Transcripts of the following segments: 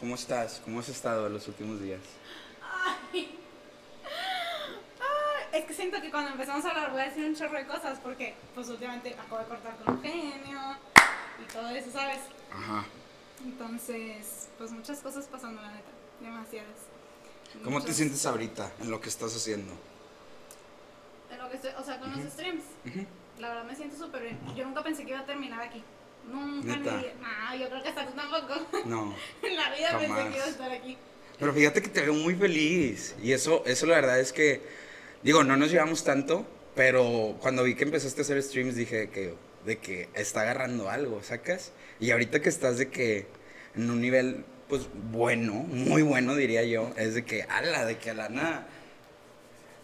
¿Cómo estás? ¿Cómo has estado los últimos días? Ay. Ay, es que siento que cuando empezamos a hablar voy a decir un chorro de cosas porque pues últimamente acabo de cortar con Eugenio y todo eso, ¿sabes? Ajá. Entonces, pues muchas cosas pasando, la neta. Demasiadas. ¿Cómo te sientes ahorita en lo que estás haciendo? En lo que estoy, o sea, con los streams. La verdad me siento súper bien. Yo nunca pensé que iba a terminar aquí. Nunca ¿Neta? No, yo creo que hasta tú tampoco. No. en la vida pensé Jamás. que iba a estar aquí. Pero fíjate que te veo muy feliz. Y eso, eso la verdad es que, digo, no nos llevamos tanto, pero cuando vi que empezaste a hacer streams dije que, de que está agarrando algo, ¿sacas? Y ahorita que estás de que en un nivel, pues bueno, muy bueno diría yo, es de que, ala, de que a la nada.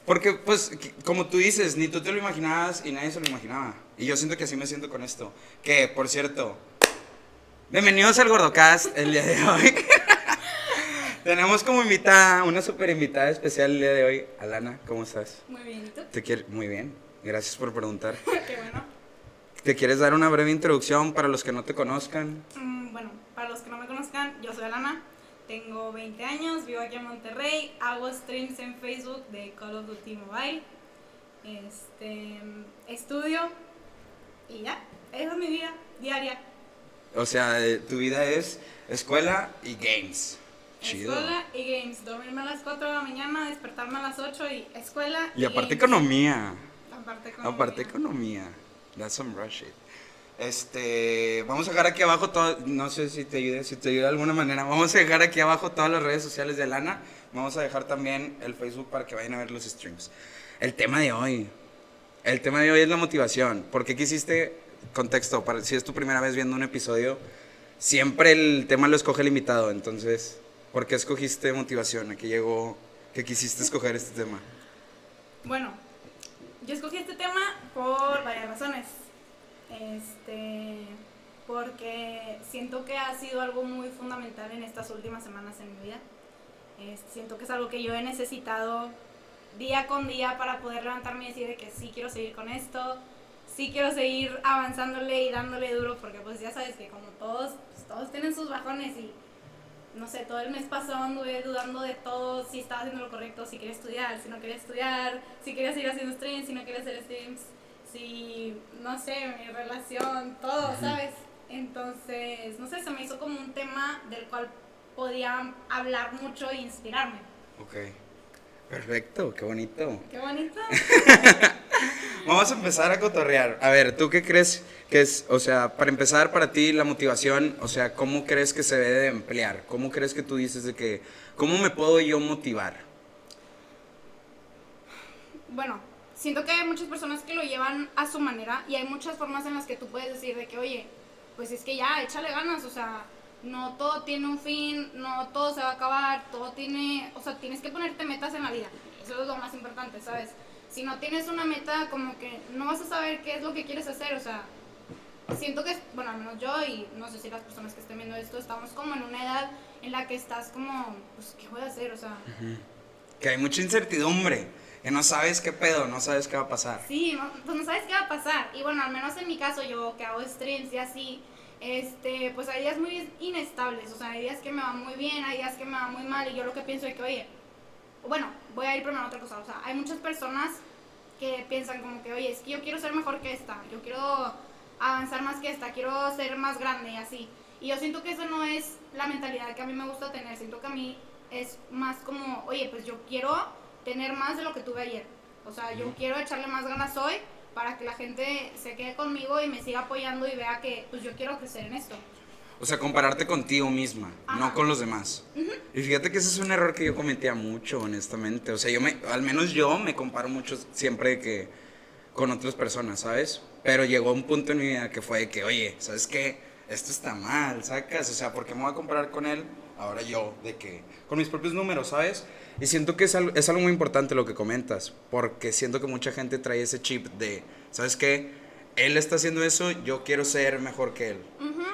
Porque, pues, que- como tú dices, ni tú te lo imaginabas y nadie se lo imaginaba. Y yo siento que así me siento con esto. Que, por cierto, bienvenidos al Gordocast el día de hoy. Tenemos como invitada, una super invitada especial el día de hoy. Alana, ¿cómo estás? Muy bien, ¿y tú? Te quiero muy bien. Gracias por preguntar. Qué bueno. ¿Te quieres dar una breve introducción para los que no te conozcan? Mm, bueno, para los que no me conozcan, yo soy Alana, tengo 20 años, vivo aquí en Monterrey, hago streams en Facebook de Call of Duty Mobile, este, estudio y ya, esa es mi vida diaria. O sea, eh, tu vida es escuela y games. Chido. Escuela y games, dormirme a las 4 de la mañana, despertarme a las 8 y escuela Y aparte games. economía. Aparte economía. Aparte economía. That's some rush shit. Este, vamos a dejar aquí abajo todo, no sé si te ayude, si te ayuda de alguna manera. Vamos a dejar aquí abajo todas las redes sociales de Lana. Vamos a dejar también el Facebook para que vayan a ver los streams. El tema de hoy. El tema de hoy es la motivación. ¿Por qué quisiste contexto? Para, si es tu primera vez viendo un episodio, siempre el tema lo escoge el invitado. Entonces, ¿por qué escogiste motivación? ¿A qué llegó que quisiste escoger este tema? Bueno, yo escogí este tema por varias razones. Este, porque siento que ha sido algo muy fundamental en estas últimas semanas en mi vida. Este, siento que es algo que yo he necesitado día con día para poder levantarme y decir de que sí quiero seguir con esto, sí quiero seguir avanzándole y dándole duro, porque pues ya sabes que como todos, pues, todos tienen sus bajones y no sé, todo el mes pasado anduve dudando de todo, si estaba haciendo lo correcto, si quería estudiar, si no quería estudiar, si quería seguir haciendo streams, si no quería hacer streams, si, no sé, mi relación, todo, ¿sabes? Entonces, no sé, se me hizo como un tema del cual podía hablar mucho e inspirarme. Ok. Perfecto, qué bonito. Qué bonito. Vamos a empezar a cotorrear. A ver, ¿tú qué crees que es, o sea, para empezar para ti la motivación, o sea, cómo crees que se debe de emplear? ¿Cómo crees que tú dices de que, cómo me puedo yo motivar? Bueno, siento que hay muchas personas que lo llevan a su manera y hay muchas formas en las que tú puedes decir de que, oye, pues es que ya, échale ganas, o sea, no todo tiene un fin, no todo se va a acabar, todo tiene, o sea, tienes que ponerte metas en la vida, eso es lo más importante, ¿sabes? Si no tienes una meta, como que no vas a saber qué es lo que quieres hacer, o sea, siento que, bueno, al menos yo y no sé si las personas que estén viendo esto, estamos como en una edad en la que estás como, pues, ¿qué voy a hacer? O sea, Que hay mucha incertidumbre, que no sabes qué pedo, no sabes qué va a pasar. Sí, no, pues no sabes qué va a pasar. Y bueno, al menos en mi caso, yo que hago streams y así, este, pues hay días muy inestables. O sea, hay días que me van muy bien, hay días que me van muy mal. Y yo lo que pienso es que, oye, bueno, voy a ir primero a otra cosa. O sea, hay muchas personas que piensan como que, oye, es que yo quiero ser mejor que esta, yo quiero avanzar más que esta, quiero ser más grande y así. Y yo siento que eso no es la mentalidad que a mí me gusta tener. Siento que a mí es más como, oye, pues yo quiero tener más de lo que tuve ayer. O sea, yo quiero echarle más ganas hoy para que la gente se quede conmigo y me siga apoyando y vea que pues yo quiero crecer en esto. O sea, compararte contigo misma, no Ajá. con los demás. Y fíjate que ese es un error que yo cometía mucho, honestamente. O sea, yo me, al menos yo me comparo mucho siempre que con otras personas, ¿sabes? Pero llegó un punto en mi vida que fue de que, oye, ¿sabes qué? Esto está mal, ¿sacas? O sea, ¿por qué me voy a comparar con él? Ahora yo, de que, con mis propios números, ¿sabes? Y siento que es algo, es algo muy importante lo que comentas, porque siento que mucha gente trae ese chip de, ¿sabes qué? Él está haciendo eso, yo quiero ser mejor que él. Ujú.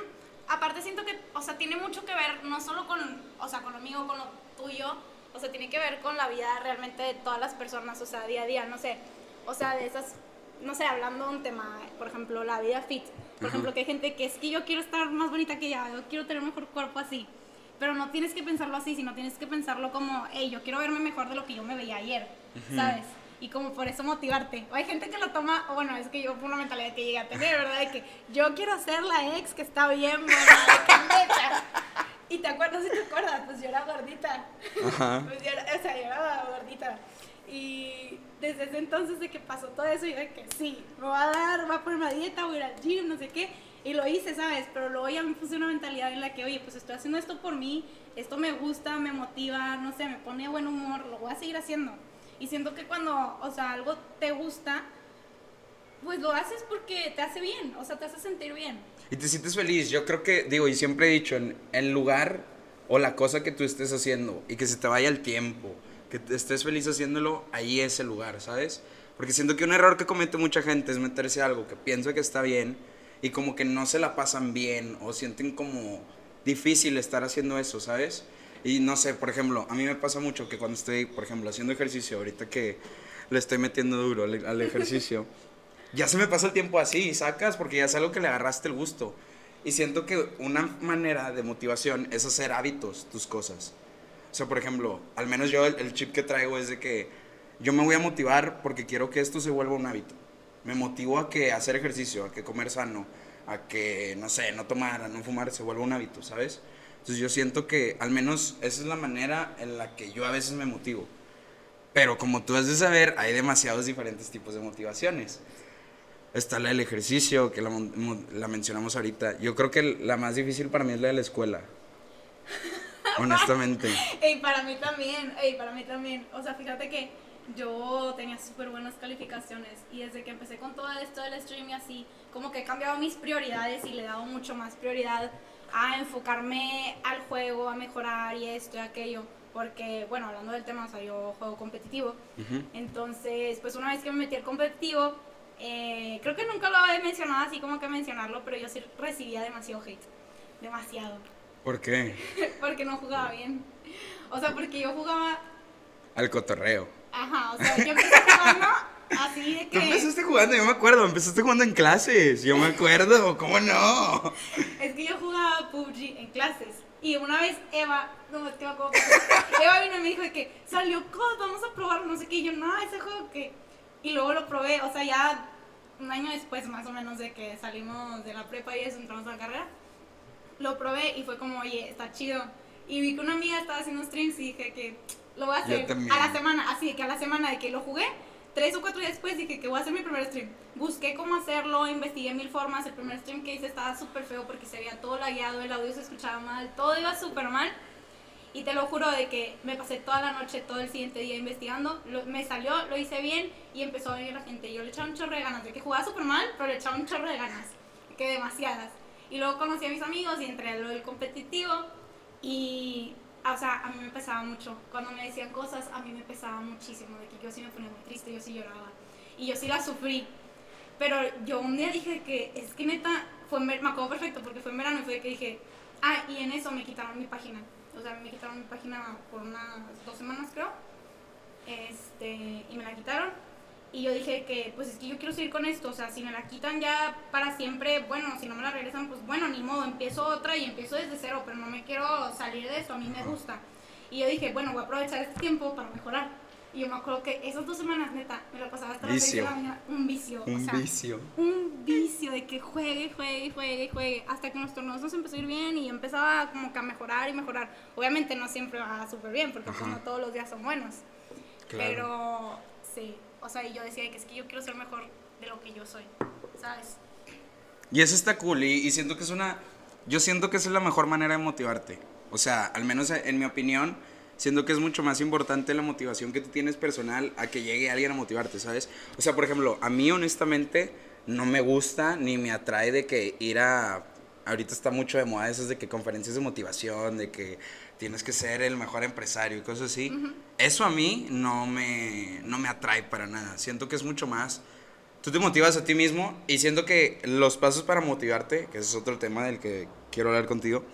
Aparte siento que, o sea, tiene mucho que ver no solo con, o sea, con lo mío, con lo tuyo, o sea, tiene que ver con la vida realmente de todas las personas, o sea, día a día, no sé, o sea, de esas, no sé, hablando de un tema, por ejemplo, la vida fit, por Ajá. ejemplo, que hay gente que es que yo quiero estar más bonita que ella, yo quiero tener mejor cuerpo así, pero no tienes que pensarlo así, sino tienes que pensarlo como, hey, yo quiero verme mejor de lo que yo me veía ayer, ¿sabes? Y como por eso motivarte. O hay gente que lo toma, o bueno, es que yo por una mentalidad que llegué a tener, ¿verdad? De que yo quiero ser la ex que está bien, ¿verdad? Y te acuerdas, si te acuerdas, pues yo era gordita. Ajá. Pues yo era, o sea, yo era gordita. Y desde ese entonces de que pasó todo eso, yo dije que sí, me va a dar, va a ponerme a dieta, voy a ir al gym, no sé qué. Y lo hice, ¿sabes? Pero luego ya me puse una mentalidad en la que, oye, pues estoy haciendo esto por mí, esto me gusta, me motiva, no sé, me pone buen humor, lo voy a seguir haciendo. Y siento que cuando, o sea, algo te gusta, pues lo haces porque te hace bien, o sea, te hace sentir bien. Y te sientes feliz. Yo creo que, digo, y siempre he dicho, en el lugar o la cosa que tú estés haciendo y que se te vaya el tiempo, que estés feliz haciéndolo, ahí es el lugar, ¿sabes? Porque siento que un error que comete mucha gente es meterse a algo que piensa que está bien y como que no se la pasan bien o sienten como difícil estar haciendo eso, ¿sabes? Y no sé, por ejemplo, a mí me pasa mucho que cuando estoy, por ejemplo, haciendo ejercicio, ahorita que le estoy metiendo duro al, ejercicio, ya se me pasa el tiempo así, sacas, porque ya es algo que le agarraste el gusto. Y siento que una manera de motivación es hacer hábitos tus cosas. O sea, por ejemplo, al menos yo el chip que traigo es de que yo me voy a motivar porque quiero que esto se vuelva un hábito me motivó a que hacer ejercicio, a que comer sano, a que, no sé, no tomar, a no fumar, se vuelva un hábito, ¿sabes? Entonces yo siento que al menos esa es la manera en la que yo a veces me motivo. Pero como tú has de saber, hay demasiados diferentes tipos de motivaciones. Está la del ejercicio, que la, la mencionamos ahorita. Yo creo que la más difícil para mí es la de la escuela. Honestamente. Y para mí también, ey, para mí también. O sea, fíjate que yo tenía súper buenas calificaciones y desde que empecé con todo esto del stream y así, como que he cambiado mis prioridades y le he dado mucho más prioridad a enfocarme al juego, a mejorar y esto y aquello. Porque, bueno, hablando del tema, o sea, yo juego competitivo. Entonces, pues una vez que me metí al competitivo, eh, creo que nunca lo he mencionado así como que mencionarlo, pero yo sí recibía demasiado hate. Demasiado. ¿Por qué? porque no jugaba bien. O sea, porque yo jugaba... Al cotorreo. Ajá, o sea, yo empecé jugando así de que. Tú empezaste jugando, yo me acuerdo, empezaste jugando en clases, yo me acuerdo, ¿cómo no? Es que yo jugaba PUBG en clases. Y una vez Eva, no, es que me acuerdo Eva vino y me dijo que salió COD, vamos a probarlo, no sé qué. Y yo, no, ese juego que. Y luego lo probé, o sea, ya un año después, más o menos, de que salimos de la prepa y eso, entramos a la carrera, lo probé y fue como, oye, está chido. Y vi que una amiga estaba haciendo streams y dije que lo voy a hacer a la semana, así que a la semana de que lo jugué, tres o cuatro días después dije que voy a hacer mi primer stream. Busqué cómo hacerlo, investigué mil formas. El primer stream que hice estaba súper feo porque se veía todo lagueado, el audio se escuchaba mal, todo iba súper mal. Y te lo juro de que me pasé toda la noche, todo el siguiente día investigando. me salió, lo hice bien y empezó a venir la gente. Yo le echaba un chorro de ganas, de que jugaba súper mal, pero le echaba un chorro de ganas, que demasiadas. Y luego conocí a mis amigos y entré a lo del competitivo. Y o sea, a mí me pesaba mucho. Cuando me decían cosas, a mí me pesaba muchísimo, de que yo sí me ponía muy triste, yo sí lloraba. Y yo sí la sufrí. Pero yo un día dije que es que neta, fue, me acuerdo perfecto porque fue en verano y fue que dije, ah, y en eso me quitaron mi página. O sea, me quitaron mi página por unas dos semanas creo. Este, y me la quitaron. Y yo dije que, pues es que yo quiero seguir con esto, o sea, si me la quitan ya para siempre, bueno, si no me la regresan, pues bueno, ni modo, empiezo otra y empiezo desde cero, pero no me quiero salir de esto, a mí me gusta. Y yo dije, bueno, voy a aprovechar este tiempo para mejorar. Y yo me acuerdo que esas dos semanas, neta, me la pasaba hasta las 6 de la mañana, un vicio. Un vicio. Un vicio de que juegue, juegue, juegue, juegue, hasta que nuestro torneos nos empezó a ir bien y empezaba como que a mejorar y mejorar. Obviamente no siempre va súper bien, porque pues, no todos los días son buenos. Pero sí, o sea, y yo decía que es que yo quiero ser mejor de lo que yo soy, ¿sabes? Y eso está cool y, siento que es una, yo siento que esa es la mejor manera de motivarte. O sea, al menos en mi opinión, siento que es mucho más importante la motivación que tú tienes personal a que llegue alguien a motivarte, ¿sabes? O sea, por ejemplo, a mí honestamente no me gusta ni me atrae de que ir a ahorita está mucho de moda esas de que conferencias de motivación, de que tienes que ser el mejor empresario y cosas así. Eso a mí no me, no me atrae para nada. Siento que es mucho más. Tú te motivas a ti mismo y siento que los pasos para motivarte, que ese es otro tema del que quiero hablar contigo,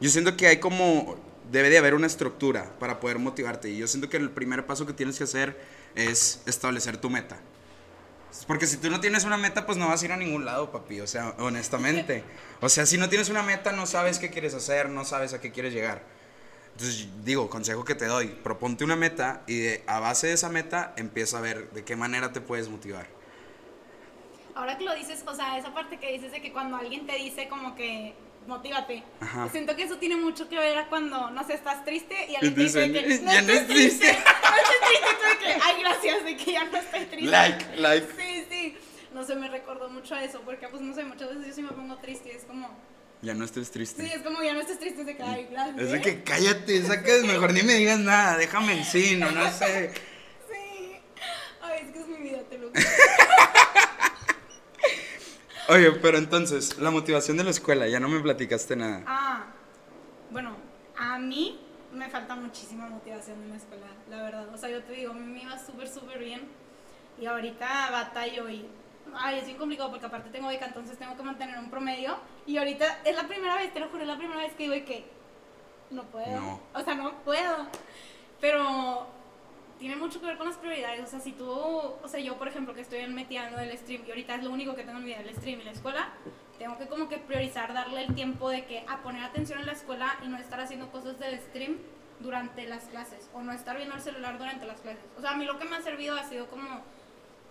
yo siento que hay como, debe de haber una estructura para poder motivarte. Y yo siento que el primer paso que tienes que hacer es establecer tu meta. Porque si tú no tienes una meta, pues no vas a ir a ningún lado, papi. O sea, honestamente. O sea, si no tienes una meta, no sabes qué quieres hacer, no sabes a qué quieres llegar. Entonces, digo, consejo que te doy, proponte una meta y de- a base de esa meta empieza a ver de qué manera te puedes motivar. Ahora que lo dices, o sea, esa parte que dices de que cuando alguien te dice como que motívate, Ajá. siento que eso tiene mucho que ver a cuando, no sé, estás triste y alguien te dice que no "Ya no es triste". triste, no estés triste, tú de que, ay, gracias, de que ya no estoy triste. Like, like. Sí, sí, no sé, me recordó mucho a eso, porque pues no sé, muchas veces yo sí me pongo triste y es como, Ya no estés triste. sí, es como ya no estés triste, ay, gracias. Es de que cállate, sacas, mejor ni me digas nada, déjame en sí, no, no sé. Sí, ay, es que es mi vida, te lo juro. Oye, pero entonces, la motivación de la escuela, ya no me platicaste nada. Ah, bueno, a mí me falta muchísima motivación en la escuela, la verdad. O sea, yo te digo, a mí me iba súper, súper bien. Y ahorita batallo y. Ay, es bien complicado porque aparte tengo beca, entonces tengo que mantener un promedio. Y ahorita es la primera vez, te lo juro, es la primera vez que digo que no puedo. No. O sea, no puedo. Pero tiene mucho que ver con las prioridades. O sea, si tú, o sea, yo por ejemplo que estoy metida en lo del stream y ahorita es lo único que tengo en mi vida, el stream y la escuela, tengo que como que priorizar, darle el tiempo de que a poner atención en la escuela y no estar haciendo cosas del stream durante las clases o no estar viendo el celular durante las clases. O sea, a mí lo que me ha servido ha sido como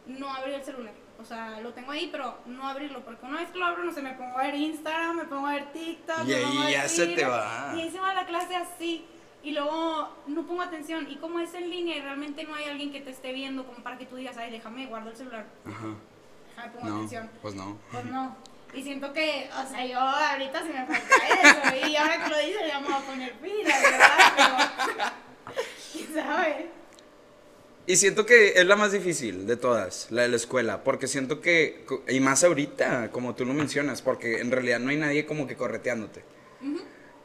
no abrir el celular. O sea, lo tengo ahí, pero no abrirlo, porque una vez que lo abro, no sé, me pongo a ver Instagram, me pongo a ver TikTok, Y me ahí a ya se te va. Y ahí se va la clase así. Y luego no pongo atención. Y como es en línea y realmente no hay alguien que te esté viendo como para que tú digas, ay, déjame, guardo el celular, Ajá. déjame, pongo No, atención. pues no. Pues no. Y siento que, o sea, yo ahorita sí me falta eso. Y ahora que lo dices, ya me voy a poner pilas, ¿verdad? Pero, ¿quién sabe? Y siento que es la más difícil de todas, la de la escuela, porque siento que, y más ahorita, como tú lo mencionas, porque en realidad no hay nadie como que correteándote.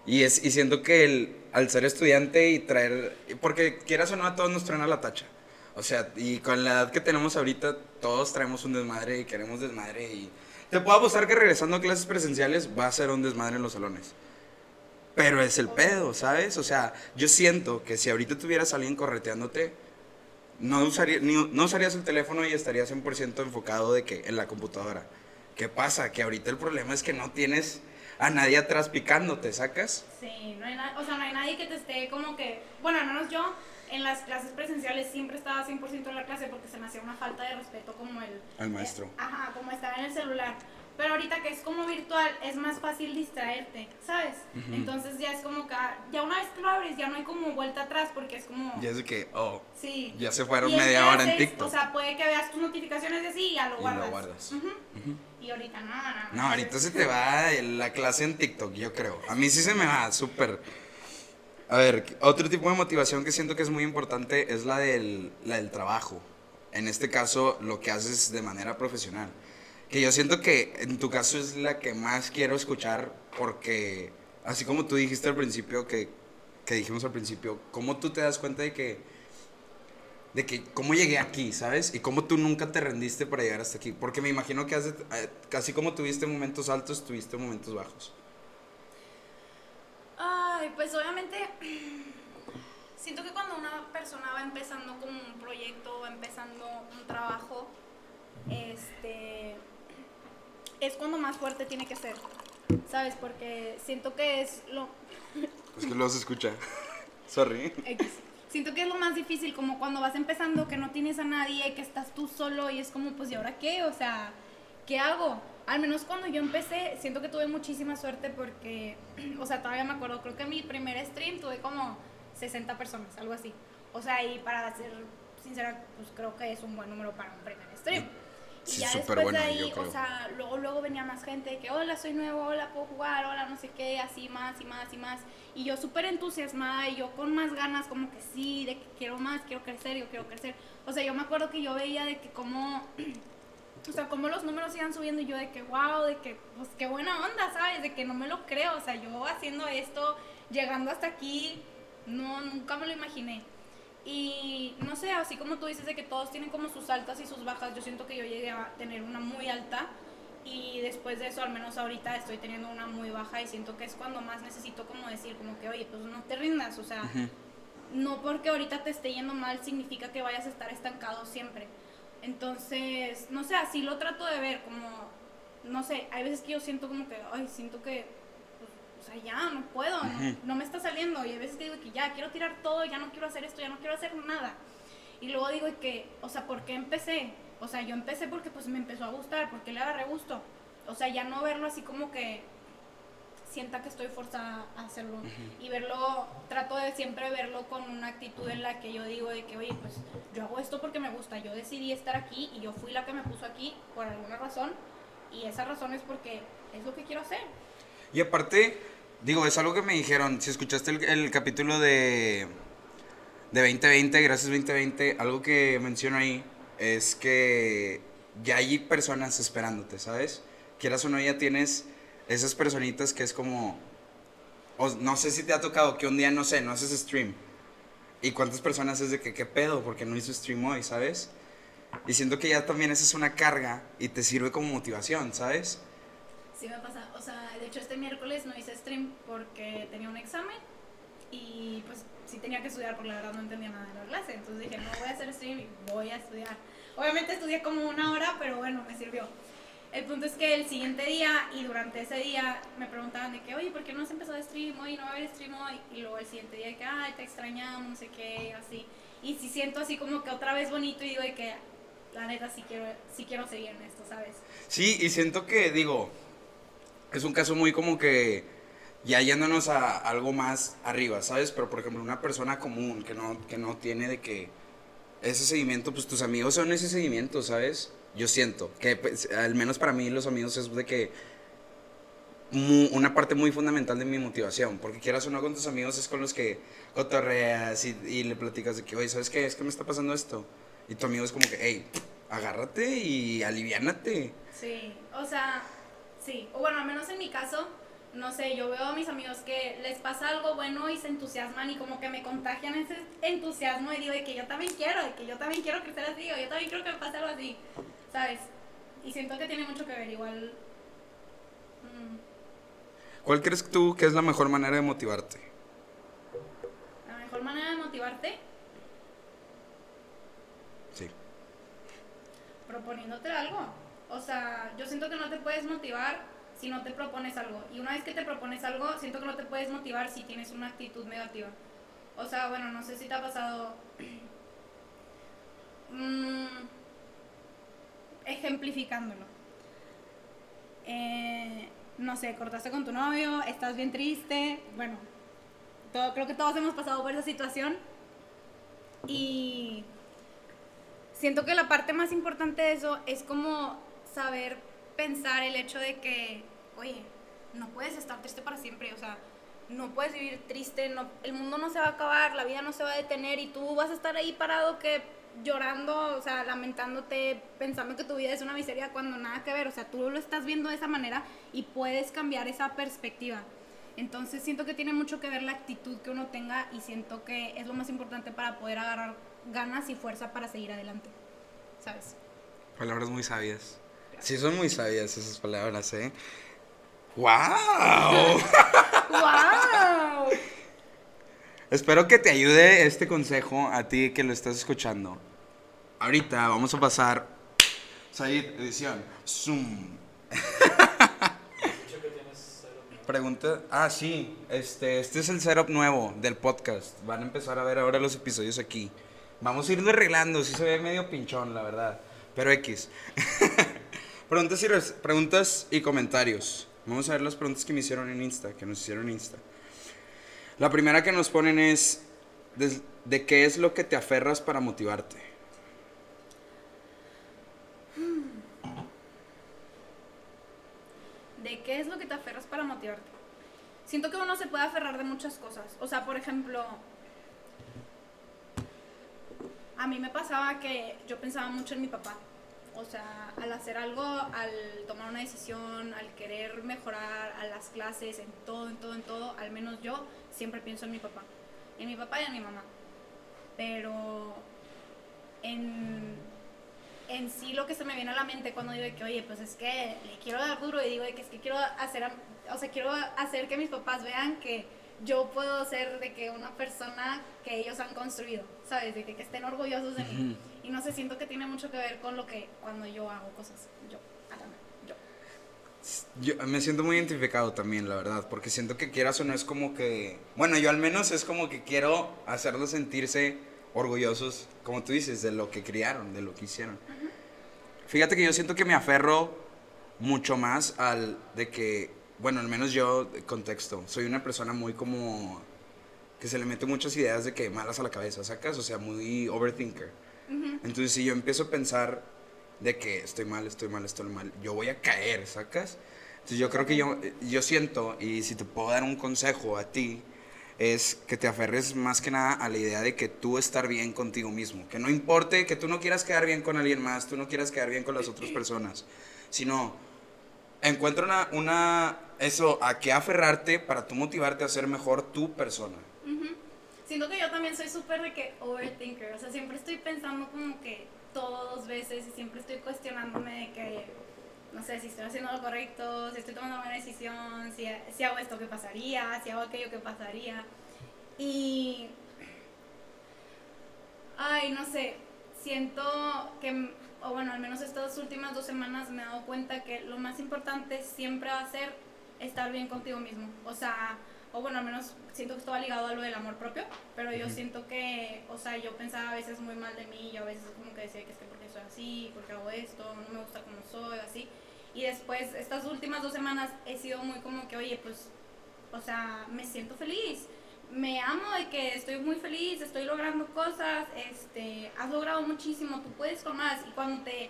Y, es, y siento que el, al ser estudiante y traer, porque quieras o no, a todos nos traen a la tacha. O sea, y con la edad que tenemos ahorita, todos traemos un desmadre y queremos desmadre. Y te puedo apostar que regresando a clases presenciales va a ser un desmadre en los salones. Pero es el pedo, ¿sabes? O sea, yo siento que si ahorita tuvieras a alguien correteándote, no, usaría, ni- no usarías el teléfono y estarías 100% enfocado de que en la computadora. ¿Qué pasa? Que ahorita el problema es que no tienes a nadie atrás picándote, ¿sacas? Sí, no hay na- o sea, no hay nadie que te esté como que, bueno, al menos yo en las clases presenciales siempre estaba 100% en la clase porque se me hacía una falta de respeto como el... Al maestro. eh, ajá, como estar en el celular. Pero ahorita que es como virtual es más fácil distraerte, ¿sabes? Entonces ya es como que, ah, ya una vez que lo abres ya no hay como vuelta atrás porque es como... Y es de que, oh, Sí. ya se fueron Y media ¿qué hora en? TikTok. O sea, puede que veas tus notificaciones de así y ya lo Y lo guardas. guardas. Y ahorita no, no, no. No, ahorita se te va la clase en TikTok, yo creo. A mí sí se me va, súper. A ver, otro tipo de motivación que siento que es muy importante es la del, la del trabajo. En este caso, lo que haces de manera profesional. Que yo siento que en tu caso es la que más quiero escuchar porque, así como tú dijiste al principio, que, que dijimos al principio, cómo tú te das cuenta de que, de que cómo llegué aquí, ¿sabes? Y cómo tú nunca te rendiste para llegar hasta aquí. Porque me imagino que hace, eh, casi como tuviste momentos altos, tuviste momentos bajos. Ay, pues obviamente siento que cuando una persona va empezando como un proyecto, va empezando un trabajo, este es cuando más fuerte tiene que ser. ¿Sabes? Porque siento que es lo Es que luego se escucha. Sorry. X. Siento que es lo más difícil, como cuando vas empezando, que no tienes a nadie, que estás tú solo y es como, pues, ¿y ahora qué? O sea, ¿qué hago? Al menos cuando yo empecé, siento que tuve muchísima suerte porque, o sea, todavía me acuerdo, creo que en mi primer stream tuve como 60 personas, algo así. O sea, y para ser sincera, pues creo que es un buen número para un primer stream. Y Sí, ya después de ahí, o sea, luego, luego venía más gente de que, hola, soy nuevo, hola, puedo jugar, hola, no sé qué, así más y más y más. Y yo súper entusiasmada y yo con más ganas, como que sí, de que quiero más, quiero crecer, yo quiero crecer. O sea, yo me acuerdo que yo veía de que como, o sea, como los números iban subiendo y yo de que, wow, de que, pues qué buena onda, ¿sabes? De que no me lo creo, o sea, yo haciendo esto, llegando hasta aquí, no, nunca me lo imaginé. Y no sé, así como tú dices de que todos tienen como sus altas y sus bajas, yo siento que yo llegué a tener una muy alta y después de eso, al menos ahorita, estoy teniendo una muy baja y siento que es cuando más necesito como decir, como que, oye, pues no te rindas, o sea, no porque ahorita te esté yendo mal significa que vayas a estar estancado siempre. Entonces, no sé, así lo trato de ver, como, no sé, hay veces que yo siento como que, ay, siento que, o sea, ya, no puedo, no, no me está saliendo. Y hay veces que digo que ya, quiero tirar todo, ya no quiero hacer esto, ya no quiero hacer nada. Y luego digo que, o sea, ¿por qué empecé? O sea, yo empecé porque pues me empezó a gustar, porque le agarré gusto. O sea, ya no verlo así como que sienta que estoy forzada a hacerlo. Y verlo, trato de siempre verlo con una actitud en la que yo digo de que, oye, pues yo hago esto porque me gusta, yo decidí estar aquí y yo fui la que me puso aquí por alguna razón. Y esa razón es porque es lo que quiero hacer. Y aparte, digo, es algo que me dijeron, si escuchaste el, capítulo de, de 2020, gracias 2020, algo que menciono ahí es que ya hay personas esperándote, ¿sabes? Quieras o no, ya tienes esas personitas que es como, o no sé si te ha tocado que un día, no sé, no haces stream. ¿Y cuántas personas es de que qué pedo? Porque no hizo stream hoy, ¿sabes? Y siento que ya también esa es una carga y te sirve como motivación, ¿sabes? Sí me pasa, o sea, de hecho este miércoles no hice stream porque tenía un examen y pues sí tenía que estudiar porque la verdad no entendía nada de la clase. Entonces dije, no voy a hacer stream y voy a estudiar. Obviamente estudié como una hora, pero bueno, me sirvió. El punto es que el siguiente día y durante ese día me preguntaban de que, oye, ¿por qué no has empezado a stream hoy? No va a haber stream hoy. Y luego el siguiente día de que, ay, te extrañamos, no sé qué, así. Y si siento así como que otra vez bonito y digo de que, la neta, sí quiero, sí quiero seguir en esto, ¿sabes? Sí, y siento que, digo, es un caso muy como que ya yéndonos a algo más arriba, ¿sabes? Pero por ejemplo, una persona común que no, que no tiene de que ese seguimiento, pues tus amigos son ese seguimiento, ¿sabes? Yo siento que, pues, al menos para mí, los amigos es de que mu- una parte muy fundamental de mi motivación, porque quieras o no con tus amigos es con los que cotorreas y, y le platicas de que, oye, ¿sabes qué? Es que me está pasando esto. Y tu amigo es como que, hey, agárrate y aliviánate. Sí, o sea, sí. O bueno, al menos en mi caso, no sé, yo veo a mis amigos que les pasa algo bueno y se entusiasman y como que me contagian ese entusiasmo y digo de que yo también quiero, de que yo también quiero crecer así, o yo también quiero que me pase algo así, ¿sabes? Y siento que tiene mucho que ver, igual. mm, ¿Cuál crees tú que es la mejor manera de motivarte? la mejor manera de motivarte, Sí. proponiéndote algo. O sea, yo siento que no te puedes motivar si no te propones algo. Y una vez que te propones algo, siento que no te puedes motivar si tienes una actitud negativa. O sea, bueno, no sé si te ha pasado. Mm, ejemplificándolo. Eh, no sé, cortaste con tu novio, estás bien triste. Bueno, creo que todos hemos pasado por esa situación. Y siento que la parte más importante de eso es como saber pensar el hecho de que, oye, no puedes estar triste para siempre, o sea, no puedes vivir triste, no, el mundo no se va a acabar, la vida no se va a detener y tú vas a estar ahí parado que llorando, o sea, lamentándote, pensando que tu vida es una miseria cuando nada que ver, o sea, tú lo estás viendo de esa manera y puedes cambiar esa perspectiva. Entonces siento que tiene mucho que ver la actitud que uno tenga y siento que es lo más importante para poder agarrar ganas y fuerza para seguir adelante. ¿Sabes? Palabras muy sabias. Sí, son muy sabias esas palabras, ¿eh? ¡Wow! ¡Wow! Espero que te ayude este consejo a ti que lo estás escuchando. Ahorita vamos a pasar. Said, edición. Zoom. Pregunta. Ah, sí. Este, este es el setup nuevo del podcast. Van a empezar a ver ahora los episodios aquí. Vamos a irlo arreglando. Sí se ve medio pinchón, la verdad. Pero X. preguntas, y preguntas y comentarios. Vamos a ver las preguntas que me hicieron en Insta, que nos hicieron en Insta. La primera que nos ponen es, des- ¿de qué es lo que te aferras para motivarte? ¿De qué es lo que te aferras para motivarte? Siento que uno se puede aferrar de muchas cosas. O sea, por ejemplo, a mí me pasaba que yo pensaba mucho en mi papá. O sea, al hacer algo, al tomar una decisión, al querer mejorar, a las clases, en todo, en todo, en todo, al menos yo siempre pienso en mi papá. En mi papá y en mi mamá. Pero en, en sí lo que se me viene a la mente cuando digo que, oye, pues es que le quiero dar duro y digo que es que quiero hacer, o sea, quiero hacer que mis papás vean que yo puedo ser de que una persona que ellos han construido, ¿sabes? De que, que estén orgullosos de mí. Y no sé, siento que tiene mucho que ver con lo que cuando yo hago cosas, yo, yo. Yo me siento muy identificado también, la verdad, porque siento que quieras o no es como que, bueno, yo al menos es como que quiero hacerlos sentirse orgullosos, como tú dices, de lo que criaron, de lo que hicieron. Fíjate que yo siento que me aferro mucho más al de que, bueno, al menos yo, contexto, soy una persona muy como que se le mete muchas ideas de que malas a la cabeza, ¿sacas? O sea, muy overthinker. Entonces, si yo empiezo a pensar de que estoy mal, estoy mal, estoy mal, yo voy a caer, ¿sacas? Entonces, yo creo que yo, yo siento, y si te puedo dar un consejo a ti, es que te aferres más que nada a la idea de que tú estar bien contigo mismo. Que no importe que tú no quieras quedar bien con alguien más, tú no quieras quedar bien con las otras personas, sino encuentra una, una eso, a qué aferrarte para tú motivarte a ser mejor tu persona. Siento que yo también soy súper de que overthinker, o sea, siempre estoy pensando como que todo dos veces y siempre estoy cuestionándome de que, no sé, si estoy haciendo lo correcto, si estoy tomando una buena decisión, si, si hago esto, ¿qué pasaría? Si hago aquello, ¿qué pasaría? Y... Ay, no sé, siento que, o bueno, al menos estas últimas dos semanas me he dado cuenta que lo más importante siempre va a ser estar bien contigo mismo. O sea, o bueno, al menos siento que esto va ligado a lo del amor propio, pero yo siento que, o sea, yo pensaba a veces muy mal de mí, yo a veces como que decía que es que porque soy así, porque hago esto, no me gusta como soy, así. Y después, estas últimas dos semanas he sido muy como que, oye, pues, o sea, me siento feliz, me amo de que estoy muy feliz, estoy logrando cosas, este, has logrado muchísimo, tú puedes con más. Y cuando te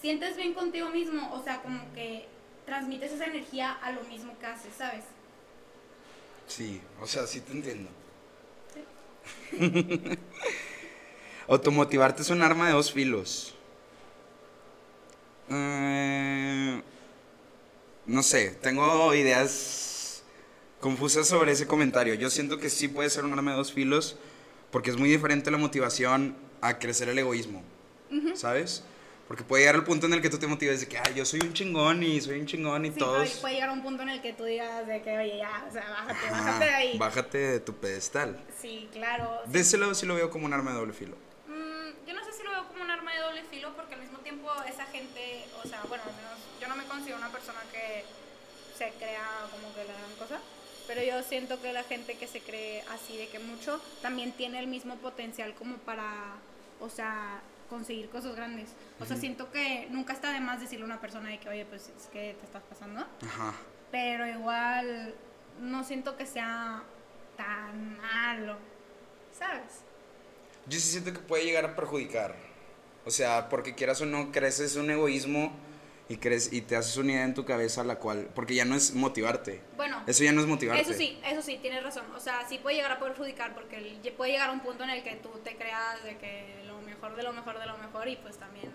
sientes bien contigo mismo, o sea, como que transmites esa energía a lo mismo que haces, ¿sabes? Sí, o sea, sí te entiendo. Sí. Automotivarte es un arma de dos filos. Eh, no sé, tengo ideas confusas sobre ese comentario. Yo siento que sí puede ser un arma de dos filos porque es muy diferente la motivación a crecer el egoísmo. ¿Sabes? Porque puede llegar al punto en el que tú te motives de que, ay, yo soy un chingón y soy un chingón y sí, todos. puede llegar un punto en el que tú digas de que, oye, ya, o sea, bájate, bájate de ahí. Bájate de tu pedestal. Sí, claro. De ese lado sí lo veo como un arma de doble filo. Mm, yo no sé si lo veo como un arma de doble filo porque al mismo tiempo esa gente, o sea, bueno, al menos yo no me considero una persona que se crea como que la gran cosa. Pero yo siento que la gente que se cree así de que mucho también tiene el mismo potencial como para, o sea, conseguir cosas grandes. O sea, siento que nunca está de más decirle a una persona de que, oye, pues es que te estás pasando. Ajá. Pero igual no siento que sea tan malo, ¿sabes? Yo sí siento que puede llegar a perjudicar. O sea, porque quieras o no, creces un egoísmo y crees y te haces una idea en tu cabeza la cual porque ya no es motivarte bueno eso ya no es motivarte eso sí eso sí tienes razón o sea sí puede llegar a perjudicar porque puede llegar a un punto en el que tú te creas de que mejor de lo mejor de lo mejor y pues también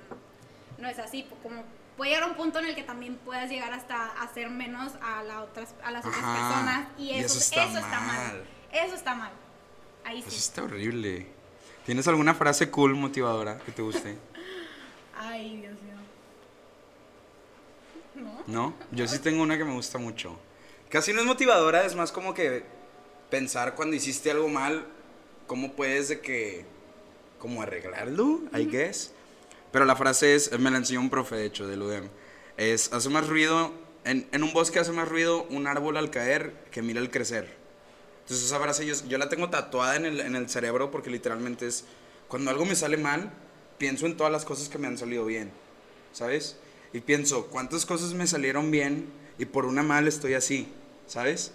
no es así como puede llegar a un punto en el que también puedas llegar hasta hacer menos a las otras a las otras personas y eso, está, mal. eso está mal ahí sí eso está horrible tienes alguna frase cool motivadora que te guste ay Dios mío ¿No? No, yo sí tengo una que me gusta mucho. Casi no es motivadora, es más como que pensar cuando hiciste algo mal, cómo puedes de que, como arreglarlo, I guess. Pero la frase es, me la enseñó un profe, de hecho, del UDEM. Es, hace más ruido, en, en, un bosque hace más ruido un árbol al caer que mira al crecer. Entonces esa frase yo, yo la tengo tatuada en el, en el cerebro porque literalmente es, cuando algo me sale mal, pienso en todas las cosas que me han salido bien, ¿sabes? y pienso, ¿cuántas cosas me salieron bien y por una mal estoy así? ¿Sabes?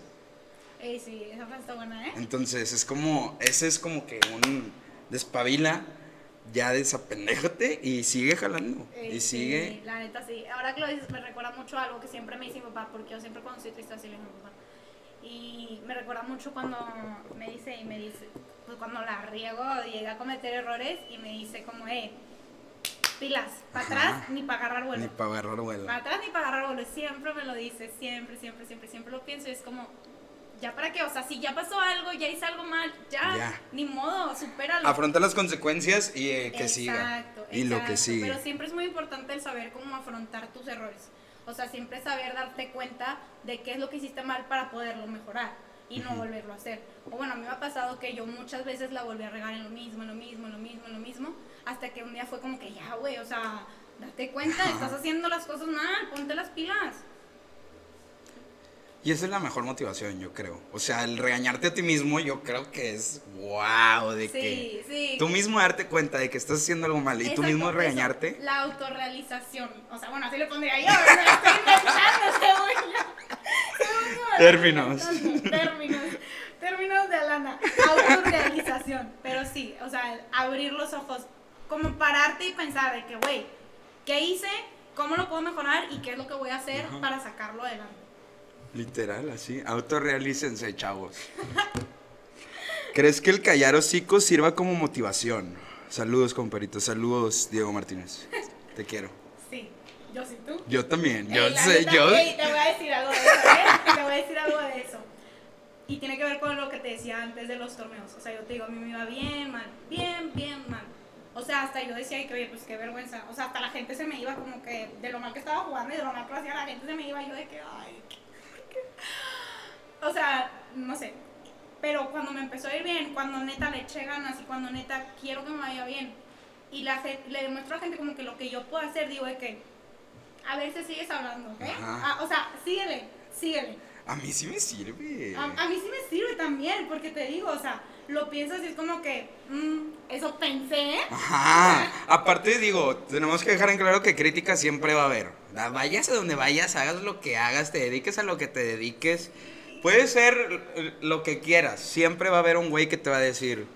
Eh, sí, esa frase está buena, ¿eh? Entonces, es como, ese es como que un despabila, ya desapendéjate y sigue jalando. Eh, y sí, sigue. La neta, sí. Ahora que lo dices, me recuerda mucho a algo que siempre me dice mi papá, porque yo siempre cuando estoy triste así le digo a mi papá. Y me recuerda mucho cuando me dice, y me dice, pues cuando la riego llega a cometer errores y me dice como, eh, pilas, para atrás ni para agarrar vuelo. Ni para agarrar vuelo. Para atrás ni para agarrar vuelo. Siempre me lo dice, siempre, siempre, siempre, siempre lo pienso y es como, ¿ya para qué? O sea, si ya pasó algo, ya hice algo mal, ya, ni modo, supéralo. Afronta las consecuencias y eh, que siga. Y lo que sigue. Pero siempre es muy importante el saber cómo afrontar tus errores. O sea, siempre saber darte cuenta de qué es lo que hiciste mal para poderlo mejorar. y no volverlo a hacer. O bueno, a mí me ha pasado que yo muchas veces la volví a regar en lo mismo, en lo mismo, en lo mismo, en lo mismo, hasta que un día fue como que ya, güey, o sea, date cuenta, estás haciendo las cosas mal, ponte las pilas. Y esa es la mejor motivación, yo creo. O sea, el regañarte a ti mismo, yo creo que es wow, de Sí, que sí. tú mismo darte cuenta de que estás haciendo algo mal y tú mismo eso, regañarte. La autorrealización. O sea, bueno, así le pondría yo, lo estoy inventando, según yo. Según yo, lo Términos. Términos. Términos de Alana. Autorrealización. Pero sí, o sea, abrir los ojos, como pararte y pensar de que, güey, ¿qué hice? ¿Cómo lo puedo mejorar? ¿Y qué es lo que voy a hacer Ajá. para sacarlo adelante? Literal, así. Autorrealícense, chavos. ¿Crees que el callar hocico sirva como motivación? Saludos, comparito. Saludos, Diego Martínez. Te quiero. Sí, yo sí, tú. Yo también. Yo Ey, sé, yo. ey, te voy a decir algo de eso, ¿eh? Te voy a decir algo de eso. Y tiene que ver con lo que te decía antes de los torneos. O sea, yo te digo, a mí me iba bien, mal, bien, bien, mal. O sea, hasta yo decía que, oye, pues qué vergüenza. O sea, hasta la gente se me iba como que de lo mal que estaba jugando y de lo mal que lo hacía, la gente se me iba y yo de que, ay, qué- O sea, no sé. Pero cuando me empezó a ir bien, cuando neta le eché ganas y cuando neta quiero que me vaya bien, y la le demuestro a la gente como que lo que yo puedo hacer, digo de que, a ver si sigues hablando, ¿ok? Ah, o sea, síguele, síguele. A mí sí me sirve. A, a mí sí me sirve también, porque te digo, o sea, lo piensas y es como que, mm, eso pensé. Ajá. Aparte, digo, tenemos que dejar en claro que crítica siempre va a haber. Vayas a donde vayas, hagas lo que hagas, te dediques a lo que te dediques. Puede ser lo que quieras. Siempre va a haber un güey que te va a decir,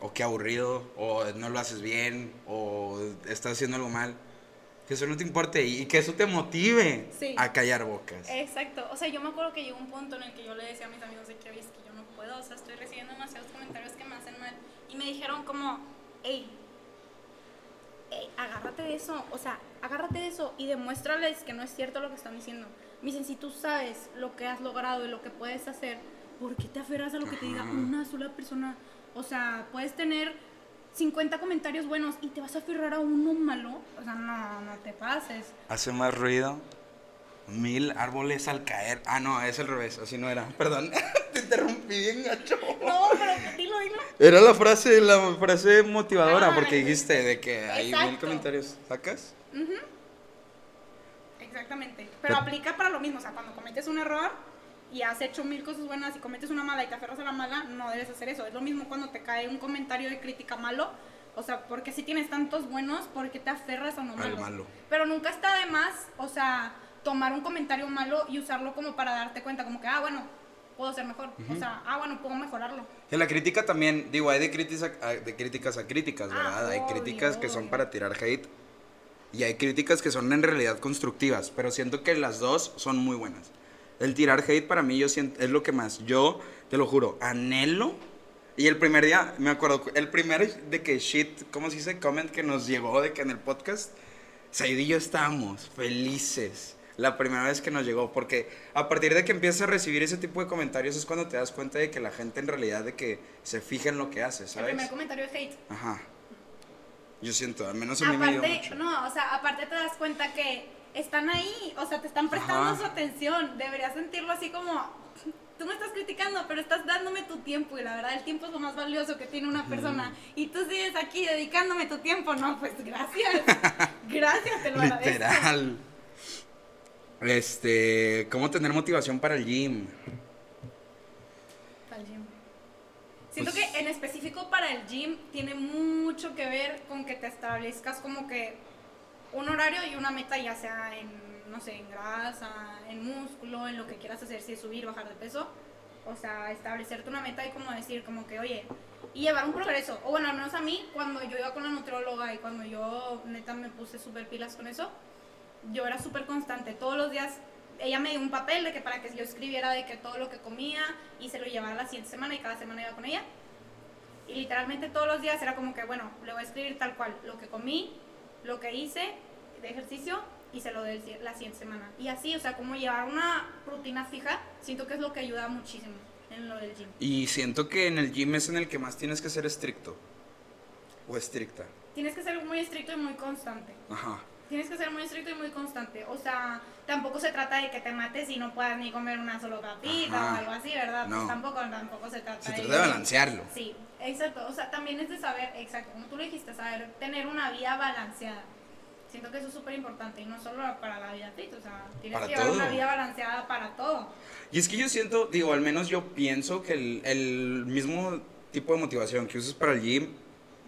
o qué aburrido, o no lo haces bien, o estás haciendo algo mal. Que eso no te importe y que eso te motive Sí. a callar bocas. Exacto, o sea, yo me acuerdo que llegó un punto en el que yo le decía a mis amigos de que, es que yo no puedo, o sea, estoy recibiendo demasiados comentarios que me hacen mal. Y me dijeron como, hey, hey, agárrate de eso, o sea, agárrate de eso y demuéstrales que no es cierto lo que están diciendo. Me dicen, si tú sabes lo que has logrado y lo que puedes hacer, ¿por qué te aferras a lo que te diga una sola persona? O sea, puedes tener 50 comentarios buenos y te vas a aferrar a uno malo. O sea, no, no te pases. Hace más ruido. Mil árboles al caer. Ah, no, es al revés, así no era. Perdón, te interrumpí bien gacho. No, pero dilo, dilo. Era la frase, la frase motivadora, Ah, porque dijiste de que hay mil comentarios. ¿Sacas? Ujú. Exactamente. Pero aplica para lo mismo. O sea, cuando cometes un error y has hecho mil cosas buenas y cometes una mala y te aferras a la mala, no debes hacer eso. Es lo mismo cuando te cae un comentario de crítica malo. O sea, porque si tienes tantos buenos, ¿por qué te aferras a uno Al malo? malo. Pero nunca está de más, o sea, tomar un comentario malo y usarlo como para darte cuenta, como que, ah, bueno, puedo ser mejor. O sea, ah, bueno, puedo mejorarlo. Que la crítica también, digo, hay de críticas a, de críticas, a críticas, Ah, ¿verdad? hay obvio, críticas que son para tirar hate y hay críticas que son en realidad constructivas, pero siento que las dos son muy buenas. El tirar hate para mí yo siento, es lo que más, yo te lo juro, anhelo. Y el primer día, me acuerdo, el primer de que shit, ¿cómo se dice? Comment que nos llegó de que en el podcast, Said y yo estábamos felices. La primera vez que nos llegó, porque a partir de que empiezas a recibir ese tipo de comentarios es cuando te das cuenta de que la gente en realidad de que se fija en lo que haces, El ¿sabes? primer comentario es hate. Ajá. Yo siento, al menos a mí me dio Aparte, mucho. no, o sea, aparte te das cuenta que están ahí, o sea, te están prestando Ajá. su atención. Deberías sentirlo así como, tú me estás criticando, pero estás dándome tu tiempo y la verdad el tiempo es lo más valioso que tiene una persona. Y tú sigues aquí dedicándome tu tiempo, no, pues gracias. gracias, te lo agradezco. Literal. Este, ¿cómo tener motivación para el gym? Para el gym. Siento Pues- que en específico para el gym tiene mucho que ver con que te establezcas como que un horario y una meta, ya sea en, no sé, en grasa, en músculo, en lo que quieras hacer, si es subir, bajar de peso. O sea, establecerte una meta y como decir, como que, oye, y llevar un progreso. O bueno, al menos a mí, cuando yo iba con la nutrióloga y cuando yo neta me puse súper pilas con eso, yo era súper constante. Todos los días ella me dio un papel de que para que yo escribiera de que todo lo que comía y se lo llevara la siguiente semana y cada semana iba con ella. Y literalmente todos los días era como que, bueno, le voy a escribir tal cual lo que comí, lo que hice de ejercicio y se lo doy la siguiente semana. Y así, o sea, como llevar una rutina fija, siento que es lo que ayuda muchísimo en lo del gym. Y siento que en el gym es en el que más tienes que ser estricto. O estricta. Tienes que ser muy estricto y muy constante. Ajá. Tienes que ser muy estricto y muy constante. O sea, tampoco se trata de que te mates y no puedas ni comer una sola papita Ajá. o algo así, ¿verdad? No. Pues tampoco, tampoco se trata Se de... trata de balancearlo. Sí, exacto. O sea, también es de saber, exacto, como tú lo dijiste, saber tener una vida balanceada. Siento que eso es súper importante y no solo para la vida fit, o sea, tienes Para que llevar una todo. vida balanceada para todo. Y es que yo siento, digo, al menos yo pienso que el, el mismo tipo de motivación que usas para el gym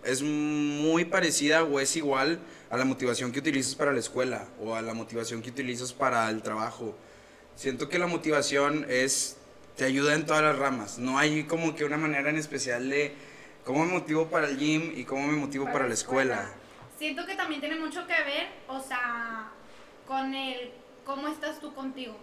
es muy parecida o es igual a la motivación que utilizas para la escuela o a la motivación que utilizas para el trabajo. Siento que la motivación es, te ayuda en todas las ramas. No hay como que una manera en especial de cómo me motivo para el gym y cómo me motivo para, la escuela. Siento que también tiene mucho que ver, o sea, con el cómo estás tú contigo.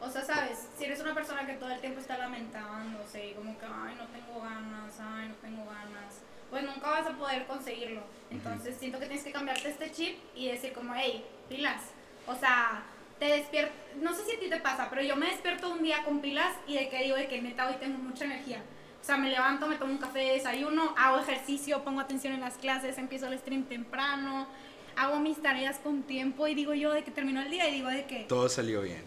O sea, sabes, si eres una persona que todo el tiempo está lamentándose y como que, ay, no tengo ganas, ay, no tengo ganas, pues nunca vas a poder conseguirlo. Entonces siento que tienes que cambiarte este chip y decir como, hey, pilas. O sea, te despierto, no sé si a ti te pasa, pero yo me despierto un día con pilas y de que digo de que neta hoy tengo mucha energía. O sea, me levanto, me tomo un café, desayuno, hago ejercicio, pongo atención en las clases, empiezo el stream temprano, hago mis tareas con tiempo y digo yo de que terminó el día y digo de que Todo salió bien.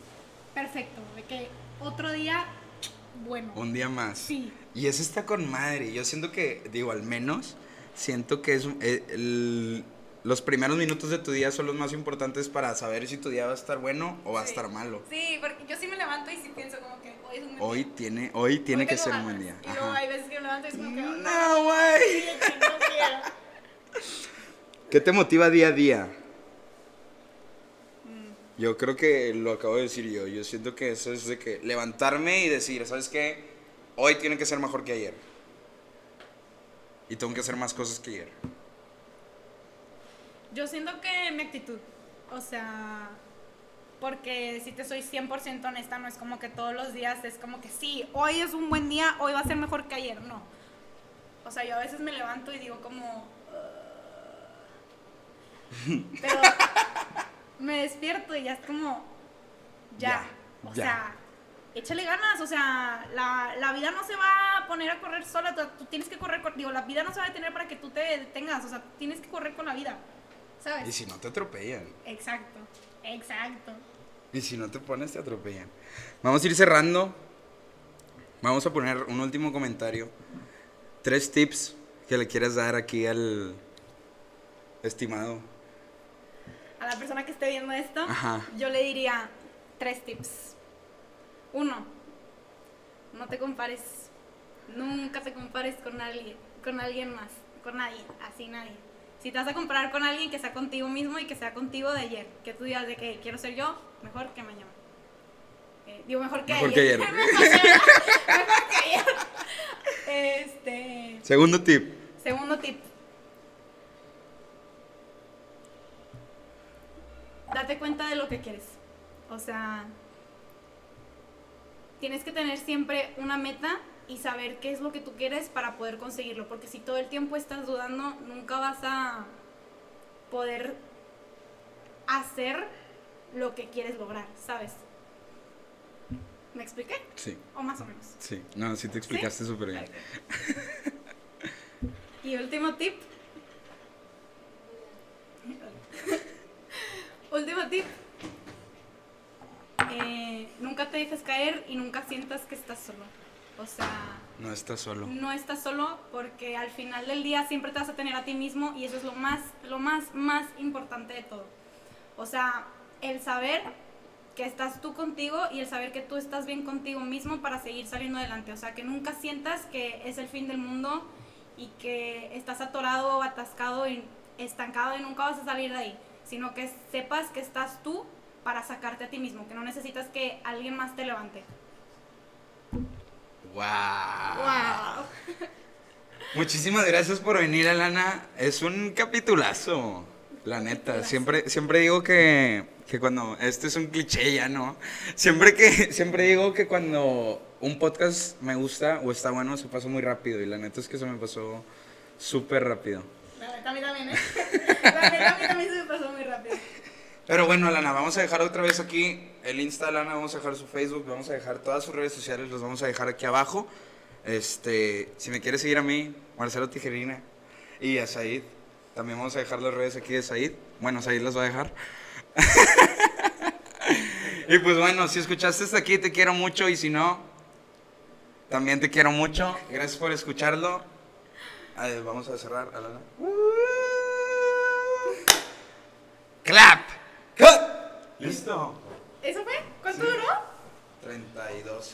perfecto, de que otro día bueno. Un día más. Sí. Y eso está con madre. Yo siento que, digo, al menos, siento que es eh, el- los primeros minutos de tu día son los más importantes para saber si tu día va a estar bueno o va a Sí. estar malo. Sí, porque yo sí me levanto y sí pienso como que hoy es un buen Hoy día. tiene, hoy tiene Hoy que ser un buen día. Y luego hay veces que me levanto y es como que No, no, güey. no. ¿Qué te motiva día a día? Mm. Yo creo que lo acabo de decir yo. Yo siento que eso es de que levantarme y decir, ¿sabes qué? Hoy tiene que ser mejor que ayer. Y tengo que hacer más cosas que ayer. Yo siento que mi actitud, o sea, porque si te soy 100% honesta, no es como que todos los días es como que sí, hoy es un buen día, hoy va a ser mejor que ayer, no. O sea, yo a veces me levanto y digo como... Pero me despierto y ya es como... Ya. Ya, o ya. sea, échale ganas, o sea, la, la vida no se va a poner a correr sola, tú, tú tienes que correr, con- digo, la vida no se va a detener para que tú te detengas, o sea, tienes que correr con la vida, ¿sabes? Y si no te atropellan. Exacto, exacto. Y si no te pones, te atropellan. Vamos a ir cerrando. Vamos a poner un último comentario. Tres tips que le quieras dar aquí al estimado. A la persona que esté viendo esto, Ajá. yo le diría tres tips. Uno, no te compares. Nunca te compares con alguien, con alguien más, con nadie, así nadie. Si te vas a comparar con alguien, que sea contigo mismo y que sea contigo de ayer. Que tú digas de que quiero ser yo, mejor que mañana. Eh, digo, mejor que Mejor que ayer. ayer. que mejor que ayer. Este, Segundo tip. Segundo tip. Date cuenta de lo que quieres. O sea, tienes que tener siempre una meta y saber qué es lo que tú quieres para poder conseguirlo. Porque si todo el tiempo estás dudando, nunca vas a poder hacer lo que quieres lograr, ¿sabes? ¿Me expliqué? Sí, O más o menos. sí. No, sí te explicaste súper bien. Y último tip. último tip. Eh, nunca te dejes caer y nunca sientas que estás solo. O sea, No estás solo. no estás solo porque al final del día siempre te vas a tener a ti mismo y eso es lo más, lo más, más importante de todo. O sea, el saber que estás tú contigo y el saber que tú estás bien contigo mismo para seguir saliendo adelante. O sea, que nunca sientas que es el fin del mundo y que estás atorado, atascado y estancado y nunca vas a salir de ahí. Sino que sepas que estás tú para sacarte a ti mismo, que no necesitas que alguien más te levante. ¡Wow! ¡Wow! Muchísimas gracias por venir, Alana. Es un capitulazo, la neta. Siempre, siempre digo que, que cuando. Este es un cliché ya, ¿no? Siempre que siempre digo que cuando un podcast me gusta o está bueno, se pasa muy rápido. Y la neta es que se me pasó súper rápido. La neta a mí también, ¿eh? La neta a mí también se me pasó muy rápido. Pero bueno, Alana, vamos a dejar otra vez aquí el Insta de Alana, vamos a dejar su Facebook, vamos a dejar todas sus redes sociales, los vamos a dejar aquí abajo. Este, si me quieres seguir a mí, Marcelo Tijerina y a Said, También vamos a dejar las redes aquí de Said. Bueno, Said las va a dejar. y pues bueno, si escuchaste hasta aquí, te quiero mucho. Y si no, también te quiero mucho. Gracias por escucharlo. A ver, vamos a cerrar. Alana. Clap. Cut. Listo. ¿Eso fue? ¿Cuánto duró? 32.